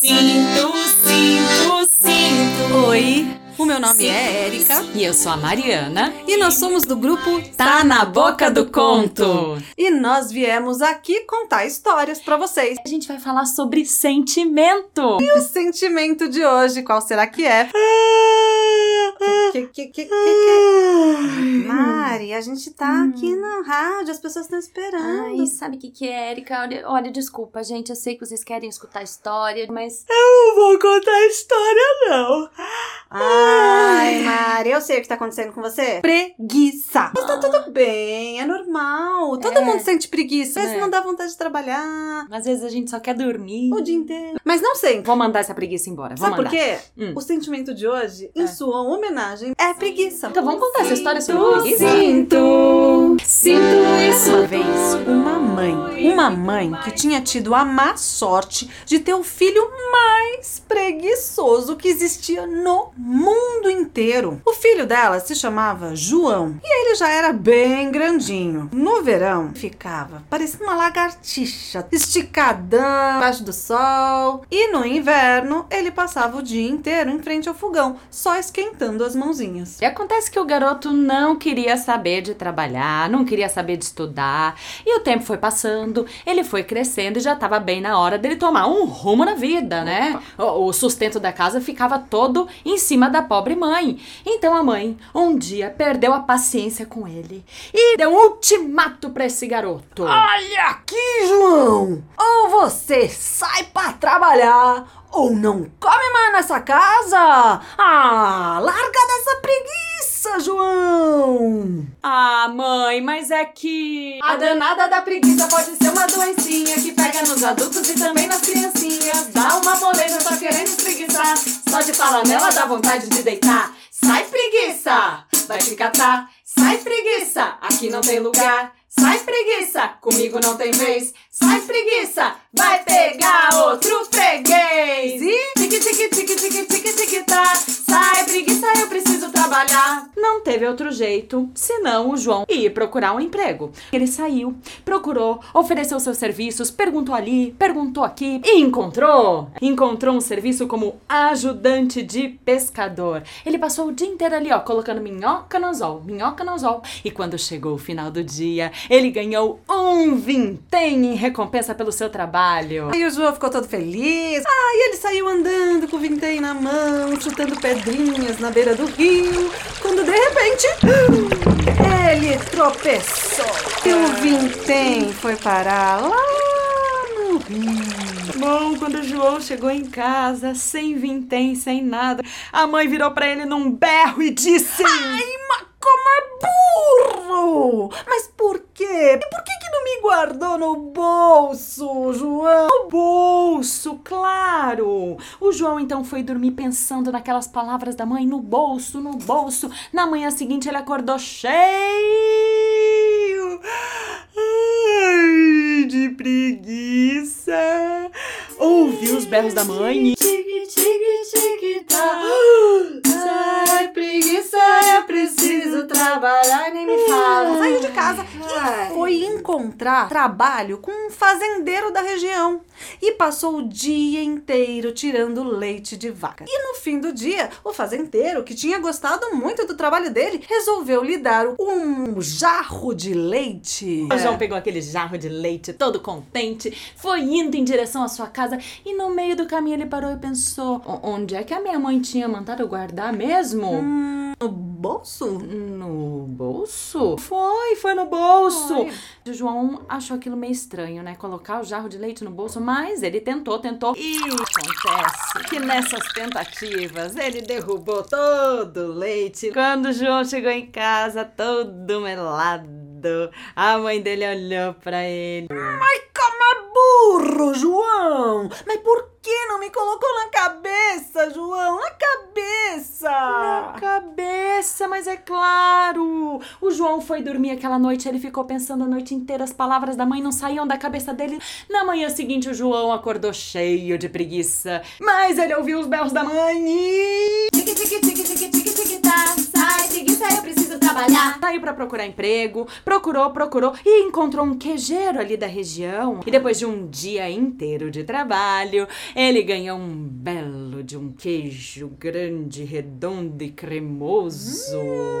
Sinto, sinto, sinto. Oi, o meu nome é Érica E eu sou a Mariana. e nós somos do grupo Tá na boca do conto. E nós viemos aqui contar histórias pra vocês. A gente vai falar sobre sentimento. E o sentimento de hoje, qual será que é? Que, que, que, que, que? Mari, a gente tá aqui na rádio, as pessoas estão esperando. Ai, sabe o que, que é, Erika? Olha, olha, desculpa, gente. Eu sei que vocês querem escutar a história, mas. não vou contar história, não. Ai, Mari, eu sei o que tá acontecendo com você. Preguiça. Mas tá tudo bem, é normal. Todo É. mundo sente preguiça. Às vezes É. não dá vontade de trabalhar Às vezes a gente só quer dormir. o dia inteiro. Mas não sempre. Vou mandar essa preguiça embora. Vou Sabe por mandar. quê? Hum. O sentimento de hoje, em É. sua homenagem, é preguiça. Então vamos contar essa história sobre Sinto, sinto isso. Uma vez, uma mãe, uma mãe que tinha tido a má sorte de ter o filho mais preguiçoso que existia no mundo inteiro. O filho dela se chamava João e ele já era bem grandinho. No verão, ficava parecendo uma lagartixa, esticadão embaixo do sol. E no inverno, ele passava o dia inteiro em frente ao fogão, só esquentando as mãozinhas. E acontece que o garoto não queria saber de trabalhar, não queria saber de estudar. E o tempo foi passando, ele foi crescendo e já estava bem na hora dele tomar um rumo na vida, né? O, o sustento da casa ficava todo em cima da pobre mãe. Então a mãe, um dia, perdeu a paciência com ele e deu um ultimato para esse garoto. Olha aqui, João! Ou você sai pra trabalhar, ou não come mais nessa casa! Ah, larga dessa preguiça, João! Ah, mãe, mas é que. A danada da preguiça pode ser uma doencinha que pega nos adultos e também nas criancinhas. Dá uma moleza, tá querendo espreguiçar. Só de falar nela dá vontade de deitar. Sai preguiça, vai te catar. Sai preguiça, aqui não tem lugar. Sai preguiça, comigo não tem vez. Sai preguiça, vai pegar outro freguês. E tique tique tique tique tique tique tá. Sai preguiça, eu preciso trabalhar. Não teve outro jeito, senão o João ir procurar um emprego. Ele saiu, procurou, ofereceu seus serviços, perguntou ali, perguntou aqui e encontrou. Encontrou um serviço como ajudante de pescador. Ele passou o dia inteiro ali, ó, colocando minhoca no anzol, minhoca no anzol. E quando chegou o final do dia, ele ganhou um vintém em recompensa pelo seu trabalho. Aí o João ficou todo feliz. Ah, e ele saiu andando com o vintém na mão, chutando pedrinhas na beira do rio, quando de repente ele tropeçou. E o vintém foi parar lá no rio. Bom, quando o João chegou em casa, sem vintém, sem nada, a mãe virou pra ele num berro e disse: Ai, mas como é burro! Mas por quê? E por que, que não me guardou no bolso, João? No bolso, claro! O João então foi dormir pensando naquelas palavras da mãe no bolso, no bolso. Na manhã seguinte ele acordou cheio ai, de preguiça. Ouviu os berros da mãe e Tique tique tique tá. Sai preguiça, preciso trabalhar. Nem me fala. Saiu de casa Ai. e foi encontrar trabalho com um fazendeiro da região. E passou o dia inteiro tirando leite de vaca. E no fim do dia, o fazendeiro, que tinha gostado muito do trabalho dele, resolveu lhe dar um jarro de leite. O João pegou aquele jarro de leite todo contente, foi indo em direção à sua casa e no meio do caminho ele parou e pensou: "O- onde é que a minha mãe tinha mandado guardar mesmo? No bolso? No bolso? Foi, foi no bolso. Foi. O João achou aquilo meio estranho, né? Colocar o jarro de leite no bolso, mas ele tentou, tentou. E acontece que nessas tentativas ele derrubou todo o leite. Quando o João chegou em casa, todo melado, a mãe dele olhou pra ele. Ai, como é burro, João! Mas por que não me colocou na cabeça, João? Na cabeça! Na cabeça, mas é claro. O João foi dormir aquela noite, ele ficou pensando a noite inteira, as palavras da mãe não saíam da cabeça dele. Na manhã seguinte, o João acordou cheio de preguiça, mas ele ouviu os berros da mãe e. Tique tique tique tique tique tique tá. Sai preguiça, eu preciso trabalhar. Saiu pra procurar emprego, procurou, procurou e encontrou um queijeiro ali da região. E depois de um dia inteiro de trabalho, ele ganhou um belo de um queijo grande, redondo e cremoso.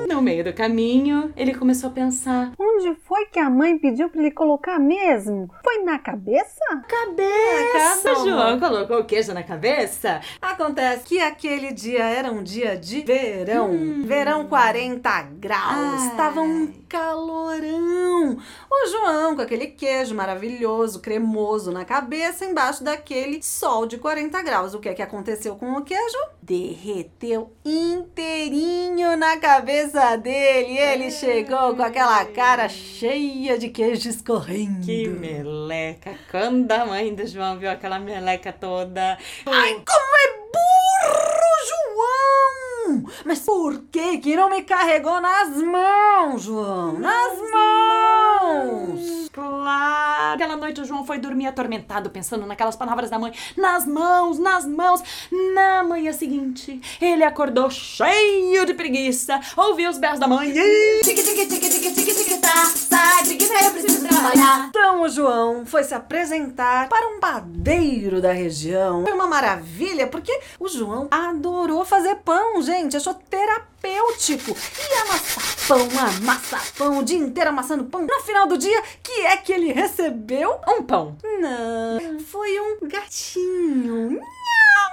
No meio do caminho, ele começou a pensar: Onde foi que a mãe pediu pra ele colocar mesmo? Foi na cabeça? cabeça! Calma. João colocou o queijo na cabeça? Acontece que aquele dia era um dia de verão. Verão 40 graus. Ai. Tava um calorão. O João com aquele queijo maravilhoso, cremoso na cabeça, embaixo daquele sol de 40 graus. O que é que aconteceu com o queijo? Derreteu inteirinho na cabeça dele. Ele chegou com aquela cara cheia de queijo escorrendo. Que meleca! Quando a mãe do João viu aquela meleca toda. Ai, como é burro, João! Mas por que que não me carregou nas mãos, João? Nas mãos! Claro! Aquela noite o João foi dormir atormentado, pensando naquelas palavras da mãe. Nas mãos, nas mãos. Na manhã seguinte, ele acordou cheio de preguiça, ouviu os berros da mãe. Tique, tique, tique, tique, tique, tique, tá. Sai, preguiça, eu preciso trabalhar. Então o João foi se apresentar para um padeiro da região. Foi uma maravilha, porque o João adorou fazer pão, gente. Achou terapêutico. E amassar pão, amassar pão, o dia inteiro amassando pão. No final do dia, que é que ele recebeu? Um pão. Não, foi um gatinho. Miau,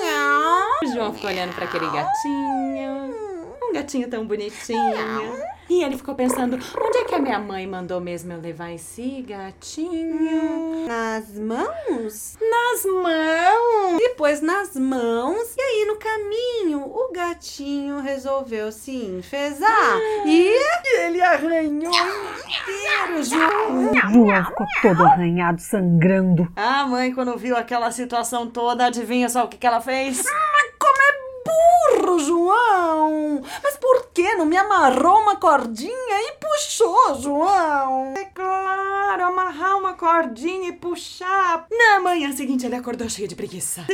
miau. O João ficou olhando para aquele gatinho. Um gatinho tão bonitinho. E ele ficou pensando: onde é que a minha mãe mandou mesmo eu levar esse gatinho? Nas mãos? Nas mãos! Depois nas mãos. E aí no caminho, o gatinho resolveu se enfesar. E ele arranhou inteiro, João. João ficou todo arranhado, sangrando. A mãe, quando viu aquela situação toda, adivinha só o que, que ela fez? Como burro, João! Mas por que não me amarrou uma cordinha e puxou, João? É claro, amarrar uma cordinha e puxar. Na manhã seguinte, ele acordou cheio de preguiça.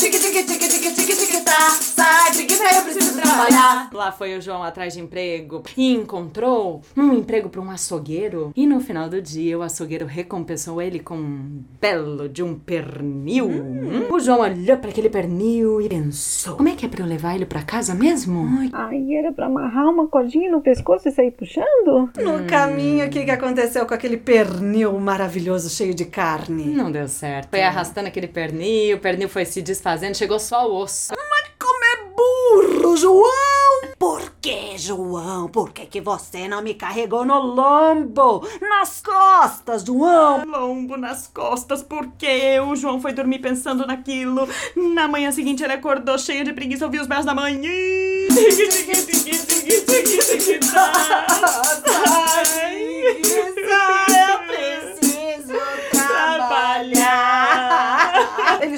Tique, tique, tique, tique, tique, tique, tá. Sai, preguiça, eu preciso trabalhar. Lá foi o João atrás de emprego e encontrou um emprego para um açougueiro. E no final do dia, o açougueiro recompensou ele com um belo de um pernil. Hum. O João olhou para aquele pernil e pensou: como é que é para eu levar ele para casa mesmo? Aí era pra amarrar uma cordinha no pescoço e sair puxando? No caminho, o que, que aconteceu com aquele pernil maravilhoso cheio de carne? Não deu certo. Foi arrastando aquele pernil, o pernil foi se desfazendo, chegou só o osso. Como é burro, João! Por que, João? Por que, que você não me carregou no lombo? Nas costas, João! lombo nas costas, porque o João foi dormir pensando naquilo. Na manhã seguinte ele acordou cheio de preguiça, ouviu os berros da mãe.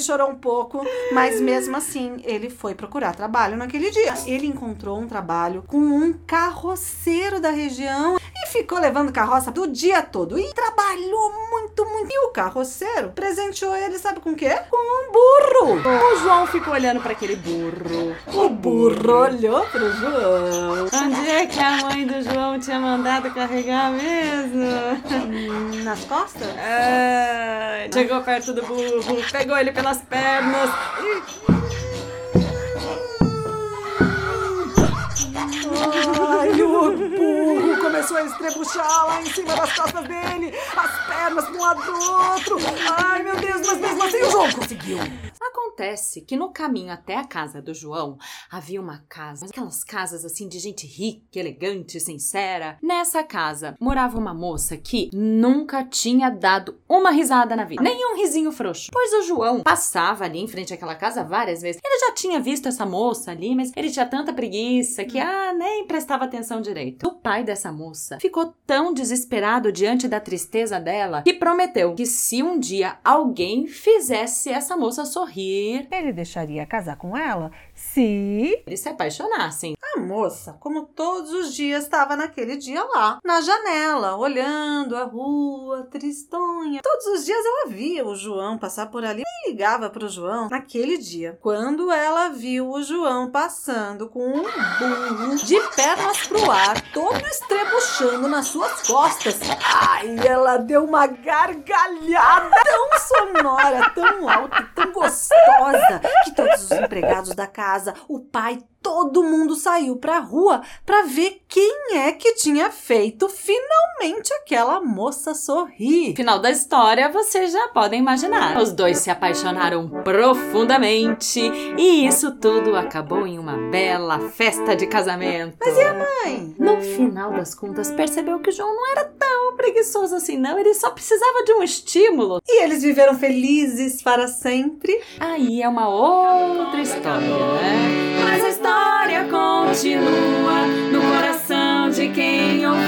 Chorou um pouco, mas mesmo assim ele foi procurar trabalho naquele dia. Ele encontrou um trabalho com um carroceiro da região e ficou levando carroça do dia todo. E trabalhou muito, muito. E o carroceiro presenteou ele, sabe com o quê? Com um burro! O João ficou olhando para aquele burro. O burro olhou pro João. Onde é que a mãe do João tinha mandado carregar mesmo? Nas costas? Ah, chegou perto do burro, pegou ele pelas pernas. Ai, o burro começou a estrebuchar lá em cima das costas dele, as pernas de um lado do outro. Ai, meu Deus, mas mesmo assim o João conseguiu. Acontece que no caminho até a casa do João havia uma casa, aquelas casas assim de gente rica, elegante, sincera. Nessa casa morava uma moça que nunca tinha dado uma risada na vida, nem um risinho frouxo. Pois o João passava ali em frente àquela casa várias vezes. Ele já tinha visto essa moça ali, mas ele tinha tanta preguiça que ah, nem prestava atenção direito. O pai dessa moça ficou tão desesperado diante da tristeza dela que prometeu que se um dia alguém fizesse essa moça sorrir, Ele deixaria casar com ela se eles se apaixonassem. A moça, como todos os dias, estava naquele dia lá, na janela, olhando a rua, tristonha. Todos os dias ela via o João passar por ali e ligava para o João naquele dia. Quando ela viu o João passando com um burro de pernas pro ar, todo estrebuchando nas suas costas, ai, ela deu uma gargalhada tão sonora, tão alta, tão gostosa, que todos os empregados da casa, o pai, todo mundo saiu pra rua para ver quem é que tinha feito finalmente aquela moça sorrir. Final da história, vocês já podem imaginar. Os dois se apaixonaram profundamente e isso tudo acabou em uma bela festa de casamento. Mas e a mãe? No final das contas, percebeu que o João não era tão preguiçoso assim, não. Ele só precisava de um estímulo. E eles viveram felizes para sempre. Aí é uma outra história, né? Continua no coração de quem ouviu.